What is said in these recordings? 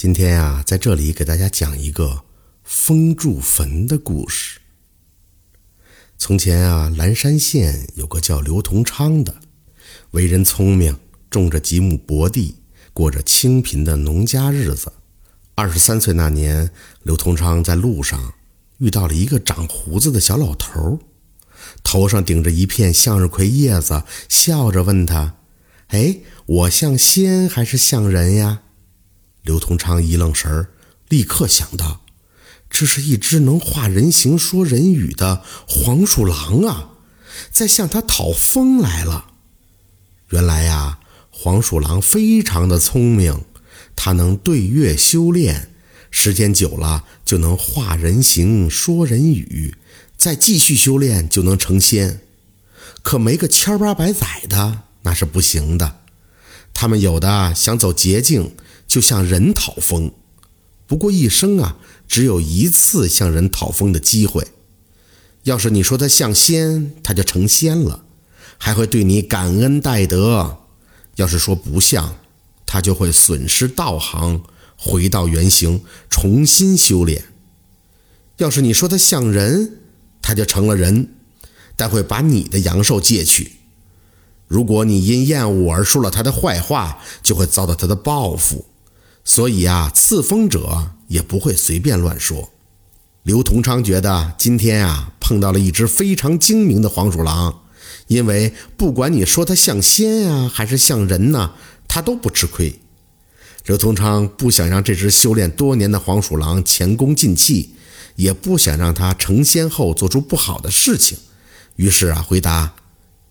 今天啊，在这里给大家讲一个封住坟的故事。从前啊，蓝山县有个叫刘同昌的，为人聪明，种着几亩薄地，过着清贫的农家日子。二十三岁那年，刘同昌在路上遇到了一个长胡子的小老头，头上顶着一片向日葵叶子，笑着问他：“哎，我像仙还是像人呀？”刘同昌一愣神儿，立刻想到，这是一只能化人形、说人语的黄鼠狼啊，在向他讨风来了。原来呀，黄鼠狼非常的聪明，它能对月修炼，时间久了就能化人形、说人语，再继续修炼就能成仙。可没个千八百载的，那是不行的。他们有的想走捷径。就向人讨封，不过一生啊，只有一次向人讨封的机会。要是你说他像仙，他就成仙了，还会对你感恩戴德；要是说不像，他就会损失道行，回到原形，重新修炼。要是你说他像人，他就成了人，但会把你的阳寿借去。如果你因厌恶而说了他的坏话，就会遭到他的报复。所以啊，赐封者也不会随便乱说。刘同昌觉得今天啊碰到了一只非常精明的黄鼠狼，因为不管你说它像仙呀还是像人呢，它都不吃亏。刘同昌不想让这只修炼多年的黄鼠狼前功尽弃，也不想让它成仙后做出不好的事情，于是啊回答：“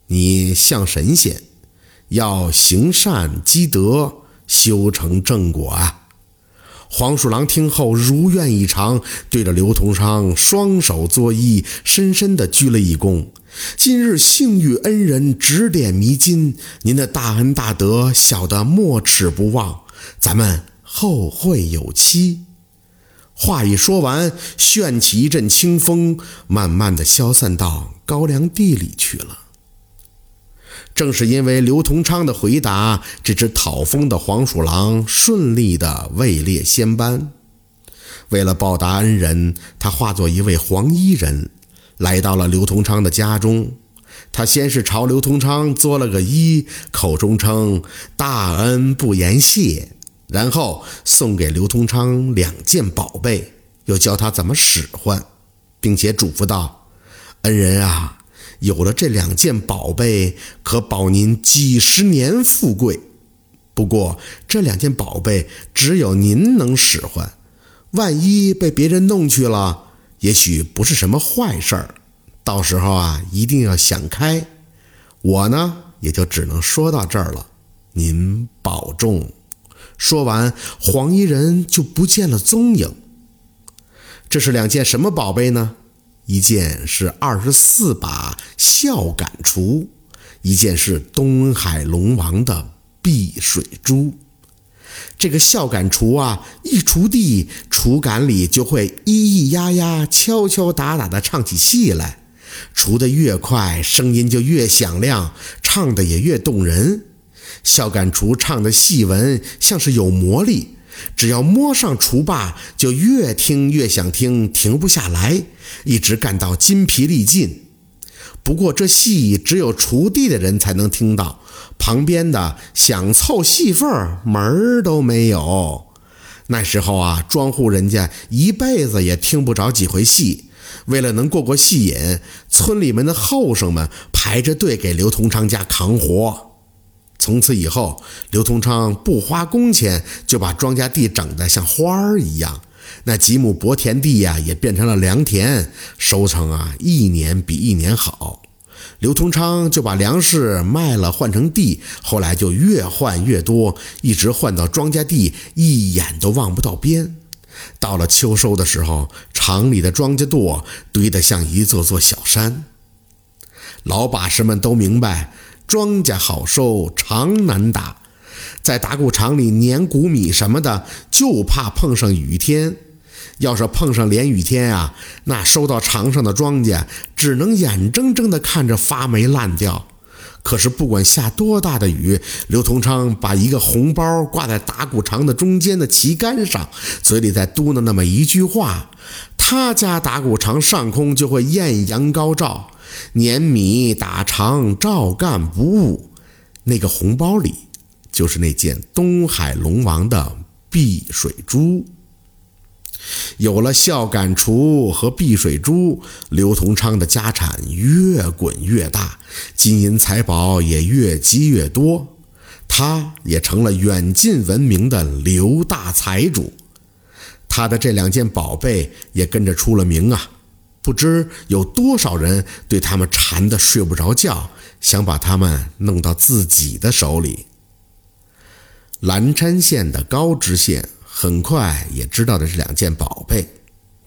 你像神仙，要行善积德。”修成正果啊！黄鼠狼听后如愿以偿，对着刘同昌双手作揖，深深地鞠了一躬。今日幸遇恩人指点迷津，您的大恩大德，小的没齿不忘。咱们后会有期。话一说完，旋起一阵清风，慢慢地消散到高粱地里去了。正是因为刘同昌的回答，这只讨封的黄鼠狼顺利地位列仙班。为了报答恩人，他化作一位黄衣人，来到了刘同昌的家中。他先是朝刘同昌作了个揖，口中称大恩不言谢，然后送给刘同昌两件宝贝，又教他怎么使唤，并且嘱咐道：“恩人啊。”有了这两件宝贝，可保您几十年富贵。不过这两件宝贝只有您能使唤，万一被别人弄去了，也许不是什么坏事儿。到时候啊，一定要想开。我呢，也就只能说到这儿了。您保重。说完，黄衣人就不见了踪影。这是两件什么宝贝呢？一件是二十四把孝感锄，一件是东海龙王的碧水珠。这个孝感锄啊，一锄地，锄杆里就会咿咿呀呀、敲敲打打的唱起戏来。锄得越快，声音就越响亮，唱的也越动人。孝感锄唱的戏文像是有魔力。只要摸上锄把，就越听越想听，停不下来，一直干到筋疲力尽。不过这戏只有锄地的人才能听到，旁边的想凑戏份门儿都没有。那时候啊，庄户人家一辈子也听不着几回戏，为了能过过戏瘾，村里面的后生们排着队给刘同昌家扛活。从此以后，刘同昌不花工钱就把庄稼地整得像花儿一样，那几亩薄田地呀也变成了良田，收成啊一年比一年好。刘同昌就把粮食卖了换成地，后来就越换越多，一直换到庄稼地一眼都望不到边。到了秋收的时候，厂里的庄稼垛堆得像一座座小山。老把式们都明白。庄稼好收，常难打。在打谷场里碾谷米什么的，就怕碰上雨天。要是碰上连雨天啊，那收到场上的庄稼，只能眼睁睁地看着发霉烂掉。可是不管下多大的雨，刘同昌把一个红包挂在打谷场的中间的旗杆上，嘴里在嘟囔那么一句话，他家打谷场上空就会艳阳高照，碾米打长照干不误。那个红包里，就是那件东海龙王的碧水珠。有了孝感锄和碧水珠，刘同昌的家产越滚越大，金银财宝也越积越多，他也成了远近闻名的刘大财主。他的这两件宝贝也跟着出了名啊！不知有多少人对他们馋得睡不着觉，想把他们弄到自己的手里。蓝山县的高知县。很快也知道了这两件宝贝，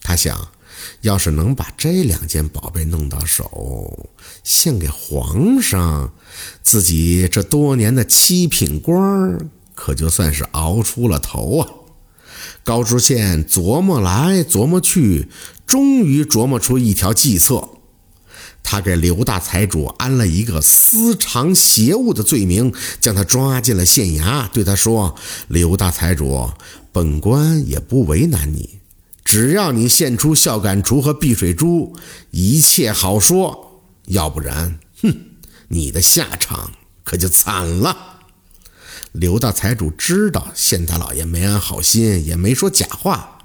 他想，要是能把这两件宝贝弄到手，献给皇上，自己这多年的七品官可就算是熬出了头啊！高知县琢磨来琢磨去，终于琢磨出一条计策。他给刘大财主安了一个私藏邪物的罪名，将他抓进了县衙，对他说：“刘大财主。”本官也不为难你，只要你献出孝感锄和碧水珠，一切好说；要不然，哼，你的下场可就惨了。刘大财主知道县大老爷没安好心，也没说假话，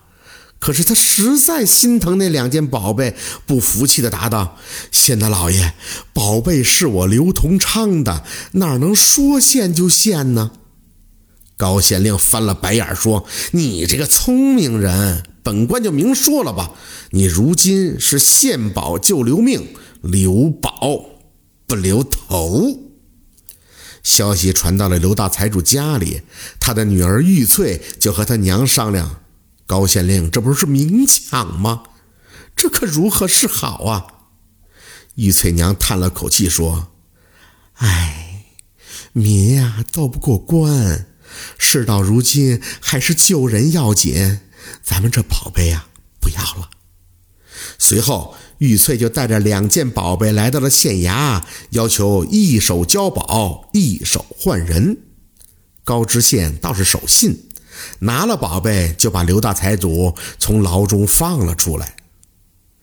可是他实在心疼那两件宝贝，不服气的答道：“县大老爷，宝贝是我刘同昌的，哪能说献就献呢？”高县令翻了白眼说：“你这个聪明人，本官就明说了吧。你如今是献宝就留命，留宝不留头。”消息传到了刘大财主家里，他的女儿玉翠就和他娘商量：“高县令，这不是明抢吗？这可如何是好啊？”玉翠娘叹了口气说：“哎，民呀斗不过官。”事到如今，还是救人要紧。咱们这宝贝呀，不要了。随后，玉翠就带着两件宝贝来到了县衙，要求一手交宝，一手换人。高知县倒是守信，拿了宝贝就把刘大财主从牢中放了出来。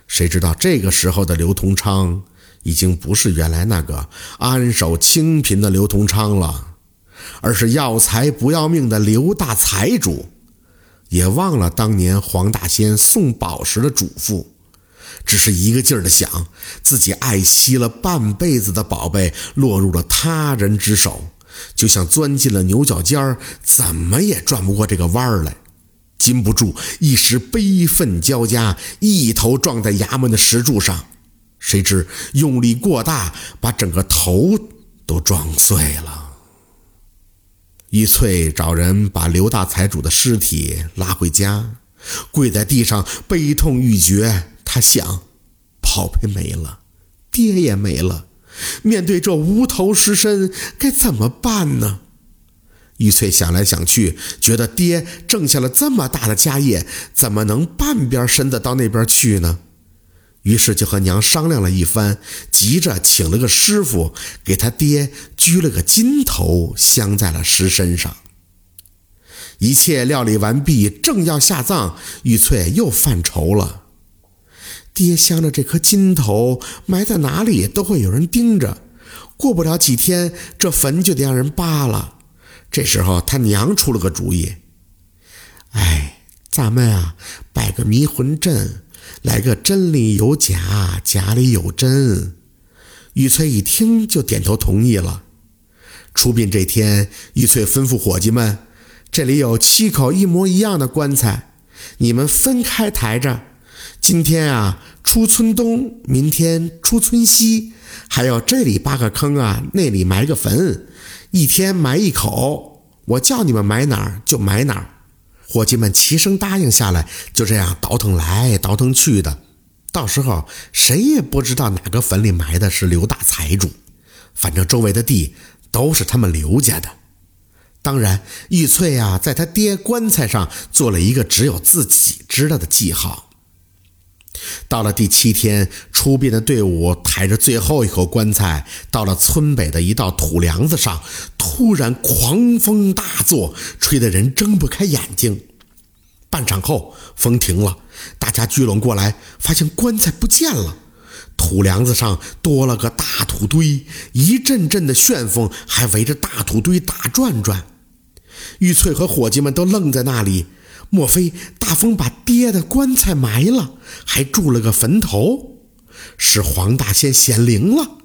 谁知道这个时候的刘同昌，已经不是原来那个安守清贫的刘同昌了。而是要财不要命的刘大财主，也忘了当年黄大仙送宝时的嘱咐，只是一个劲儿的想自己爱惜了半辈子的宝贝落入了他人之手，就像钻进了牛角尖儿，怎么也转不过这个弯儿来，禁不住一时悲愤交加，一头撞在衙门的石柱上，谁知用力过大，把整个头都撞碎了。玉翠找人把刘大财主的尸体拉回家，跪在地上悲痛欲绝。他想，宝贝没了，爹也没了，面对这无头尸身，该怎么办呢？玉翠想来想去，觉得爹挣下了这么大的家业，怎么能半边身子到那边去呢？于是就和娘商量了一番，急着请了个师傅，给他爹鞠了个金头，镶在了尸身上。一切料理完毕，正要下葬，玉翠又犯愁了：爹镶着这颗金头，埋在哪里都会有人盯着，过不了几天，这坟就得让人扒了。这时候，他娘出了个主意：哎，咱们啊，摆个迷魂阵。来个真里有假，假里有真。玉翠一听就点头同意了。出殡这天，玉翠吩咐伙计们：“这里有七口一模一样的棺材，你们分开抬着。今天啊，出村东，明天出村西，还有这里扒个坑啊，那里埋个坟，一天埋一口。我叫你们埋哪儿就埋哪儿。”伙计们齐声答应下来，就这样倒腾来倒腾去的，到时候谁也不知道哪个坟里埋的是刘大财主，反正周围的地都是他们刘家的。当然，玉翠啊，在他爹棺材上做了一个只有自己知道的记号。到了第七天，出殡的队伍抬着最后一口棺材，到了村北的一道土梁子上，突然狂风大作，吹得人睁不开眼睛。半晌后，风停了，大家聚拢过来，发现棺材不见了，土梁子上多了个大土堆，一阵阵的旋风还围着大土堆打转转。玉翠和伙计们都愣在那里。莫非大风把爹的棺材埋了，还筑了个坟头，使黄大仙显灵了？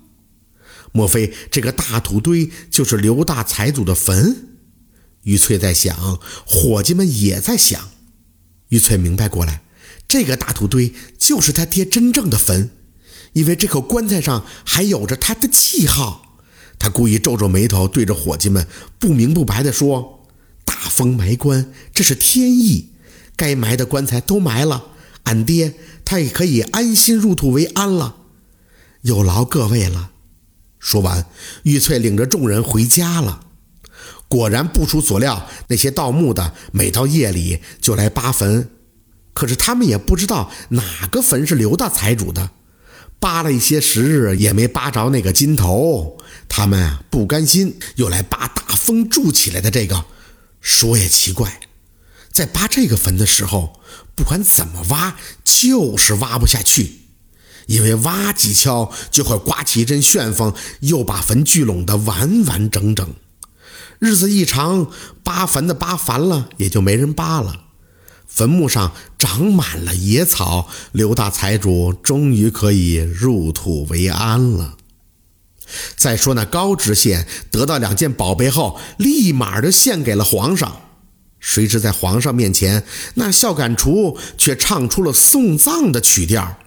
莫非这个大土堆就是刘大财主的坟？玉翠在想，伙计们也在想。玉翠明白过来，这个大土堆就是他爹真正的坟，因为这口棺材上还有着他的记号。他故意皱皱眉头，对着伙计们不明不白地说。大风埋棺，这是天意。该埋的棺材都埋了，俺爹他也可以安心入土为安了。有劳各位了。说完，玉翠领着众人回家了。果然不出所料，那些盗墓的每到夜里就来扒坟，可是他们也不知道哪个坟是刘大财主的。扒了一些时日，也没扒着那个金头。他们不甘心，又来扒大风筑起来的这个。说也奇怪，在扒这个坟的时候，不管怎么挖，就是挖不下去，因为挖几锹就会刮起一阵旋风，又把坟聚拢得完完整整。日子一长，扒坟的扒烦了，也就没人扒了。坟墓上长满了野草，刘大财主终于可以入土为安了。再说那高知县得到两件宝贝后，立马就献给了皇上。谁知在皇上面前，那孝感厨却唱出了送葬的曲调。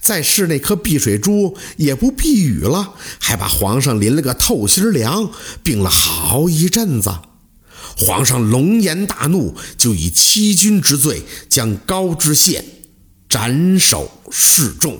再试那颗避水珠，也不避雨了，还把皇上淋了个透心凉，病了好一阵子。皇上龙颜大怒，就以欺君之罪将高知县斩首示众。